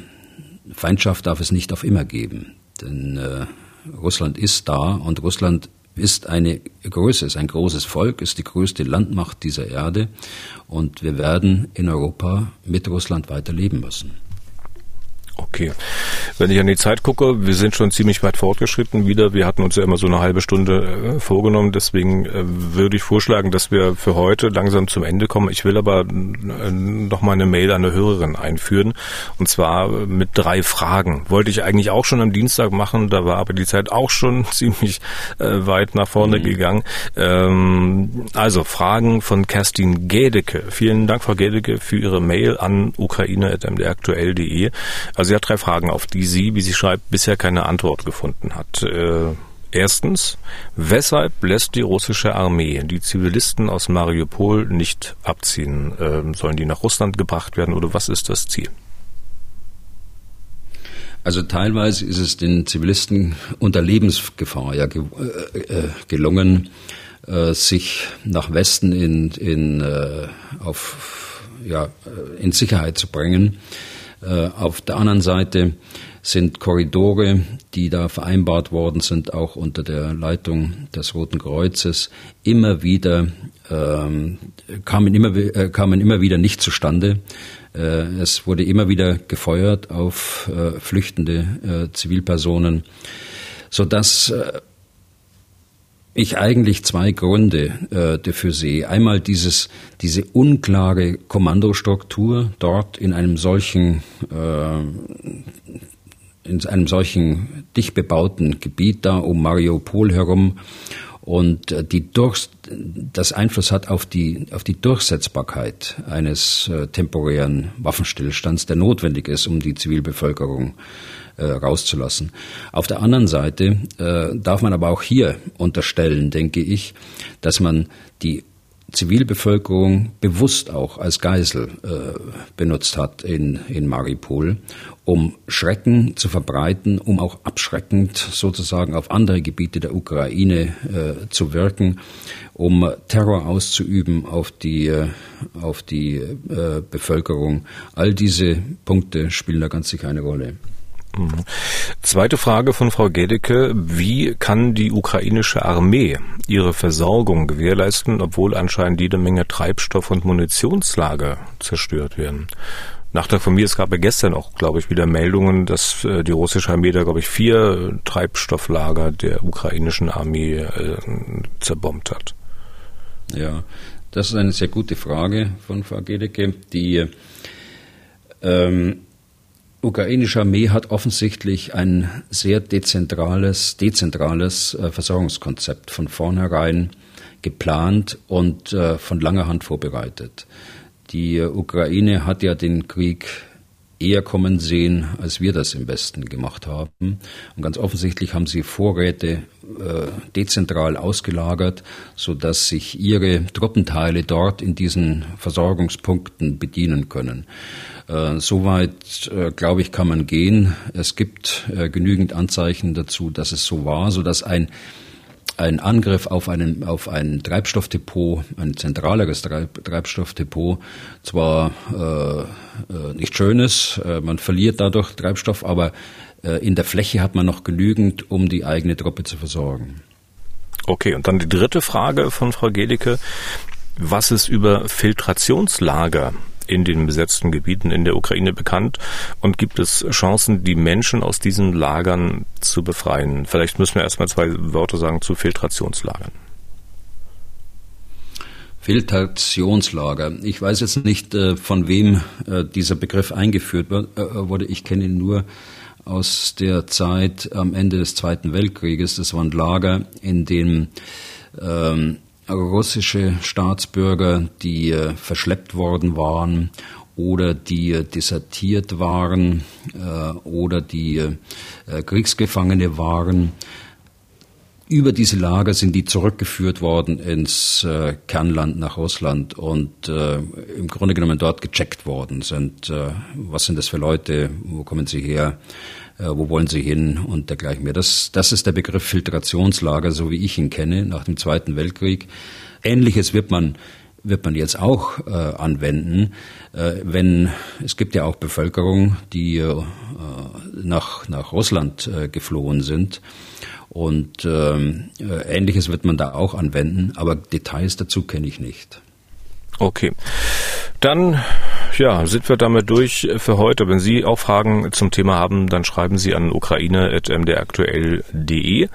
Speaker 3: Feindschaft darf es nicht auf immer geben, denn äh, Russland ist da und Russland ist eine Größe, ist ein großes Volk, ist die größte Landmacht dieser Erde und wir werden in Europa mit Russland weiter leben müssen.
Speaker 2: Okay. Wenn ich an die Zeit gucke, wir sind schon ziemlich weit fortgeschritten wieder. Wir hatten uns ja immer so eine halbe Stunde äh, vorgenommen. Deswegen äh, würde ich vorschlagen, dass wir für heute langsam zum Ende kommen. Ich will aber äh, noch mal eine Mail an eine Hörerin einführen. Und zwar mit drei Fragen. Wollte ich eigentlich auch schon am Dienstag machen. Da war aber die Zeit auch schon <laughs> ziemlich weit nach vorne mhm. gegangen. Ähm, also Fragen von Kerstin Gädecke. Vielen Dank, Frau Gädecke, für Ihre Mail an ukraine.mdraktuell.de. Also sie hat drei Fragen, auf die sie, wie sie schreibt, bisher keine Antwort gefunden hat. Äh, erstens, weshalb lässt die russische Armee die Zivilisten aus Mariupol nicht abziehen? Äh, sollen die nach Russland gebracht werden oder was ist das Ziel?
Speaker 3: Also teilweise ist es den Zivilisten unter Lebensgefahr ja ge äh, äh gelungen, äh, sich nach Westen in, in, äh, auf, ja, in Sicherheit zu bringen. Äh, auf der anderen Seite sind Korridore, die da vereinbart worden sind, auch unter der Leitung des Roten Kreuzes, immer wieder ähm, kamen immer äh, kamen immer wieder nicht zustande. Äh, es wurde immer wieder gefeuert auf äh, flüchtende äh, Zivilpersonen, so dass äh, ich eigentlich zwei Gründe äh, dafür sehe. Einmal dieses, diese unklare Kommandostruktur dort in einem solchen, äh, in einem solchen dicht bebauten Gebiet da um Mariupol herum und äh, die durch, das Einfluss hat auf die, auf die Durchsetzbarkeit eines äh, temporären Waffenstillstands, der notwendig ist, um die Zivilbevölkerung äh, rauszulassen. Auf der anderen Seite äh, darf man aber auch hier unterstellen, denke ich, dass man die Zivilbevölkerung bewusst auch als Geisel äh, benutzt hat in, in Maripol, um Schrecken zu verbreiten, um auch abschreckend sozusagen auf andere Gebiete der Ukraine äh, zu wirken, um Terror auszuüben auf die, äh, auf die äh, Bevölkerung. All diese Punkte spielen da ganz sicher eine Rolle.
Speaker 2: Mhm. Zweite Frage von Frau Gedecke. Wie kann die ukrainische Armee ihre Versorgung gewährleisten, obwohl anscheinend jede Menge Treibstoff- und Munitionslager zerstört werden? Nachteil von mir, es gab ja gestern auch, glaube ich, wieder Meldungen, dass äh, die russische Armee da, glaube ich, vier Treibstofflager der ukrainischen Armee äh, zerbombt hat.
Speaker 3: Ja, das ist eine sehr gute Frage von Frau Gedecke. Die ähm, ukrainische Armee hat offensichtlich ein sehr dezentrales, dezentrales äh, Versorgungskonzept von vornherein geplant und äh, von langer Hand vorbereitet. Die Ukraine hat ja den Krieg eher kommen sehen, als wir das im Westen gemacht haben. Und ganz offensichtlich haben sie Vorräte äh, dezentral ausgelagert, so dass sich ihre Truppenteile dort in diesen Versorgungspunkten bedienen können. Äh, soweit, äh, glaube ich, kann man gehen. Es gibt äh, genügend Anzeichen dazu, dass es so war, so dass ein ein Angriff auf, einen, auf ein Treibstoffdepot, ein zentraleres Treibstoffdepot, zwar äh, äh, nicht schön ist, man verliert dadurch Treibstoff, aber in der Fläche hat man noch genügend, um die eigene Truppe zu versorgen.
Speaker 2: Okay, und dann die dritte Frage von Frau Gelicke. Was ist über Filtrationslager in den besetzten Gebieten in der Ukraine bekannt und gibt es Chancen, die Menschen aus diesen Lagern zu befreien? Vielleicht müssen wir erstmal zwei Worte sagen zu Filtrationslagern.
Speaker 3: Filtrationslager. Ich weiß jetzt nicht, äh, von wem äh, dieser Begriff eingeführt äh, wurde. Ich kenne ihn nur aus der Zeit am Ende des Zweiten Weltkrieges. Das waren Lager, in denen ähm, russische Staatsbürger, die äh, verschleppt worden waren oder die äh, desertiert waren äh, oder die Kriegsgefangene waren. Über diese Lager sind die zurückgeführt worden ins Kernland nach Russland und im Grunde genommen dort gecheckt worden sind. was sind das für Leute? Wo kommen sie her? Äh, wo wollen sie hin und dergleichen mehr. Das, das ist der Begriff Filtrationslager, so wie ich ihn kenne, nach dem Zweiten Weltkrieg. Ähnliches wird man wird man jetzt auch äh, anwenden, äh, wenn es gibt ja auch Bevölkerung, die äh, nach, nach Russland äh, geflohen sind. Und ähm, äh, Ähnliches wird man da auch anwenden, aber Details dazu kenne ich nicht.
Speaker 2: Okay. Dann ja, sind wir damit durch für heute. Wenn Sie auch Fragen zum Thema haben, dann schreiben Sie an ukraine.mdraktuell.de.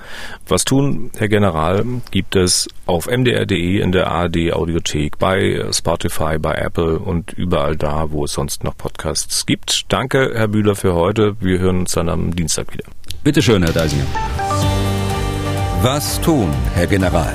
Speaker 2: Was tun, Herr General, gibt es auf mdr.de in der ARD Audiothek, bei Spotify, bei Apple und überall da, wo es sonst noch Podcasts gibt. Danke, Herr Bühler, für heute. Wir hören uns dann am Dienstag wieder.
Speaker 3: Bitte schön, Herr Deisinger.
Speaker 1: Was tun, Herr General?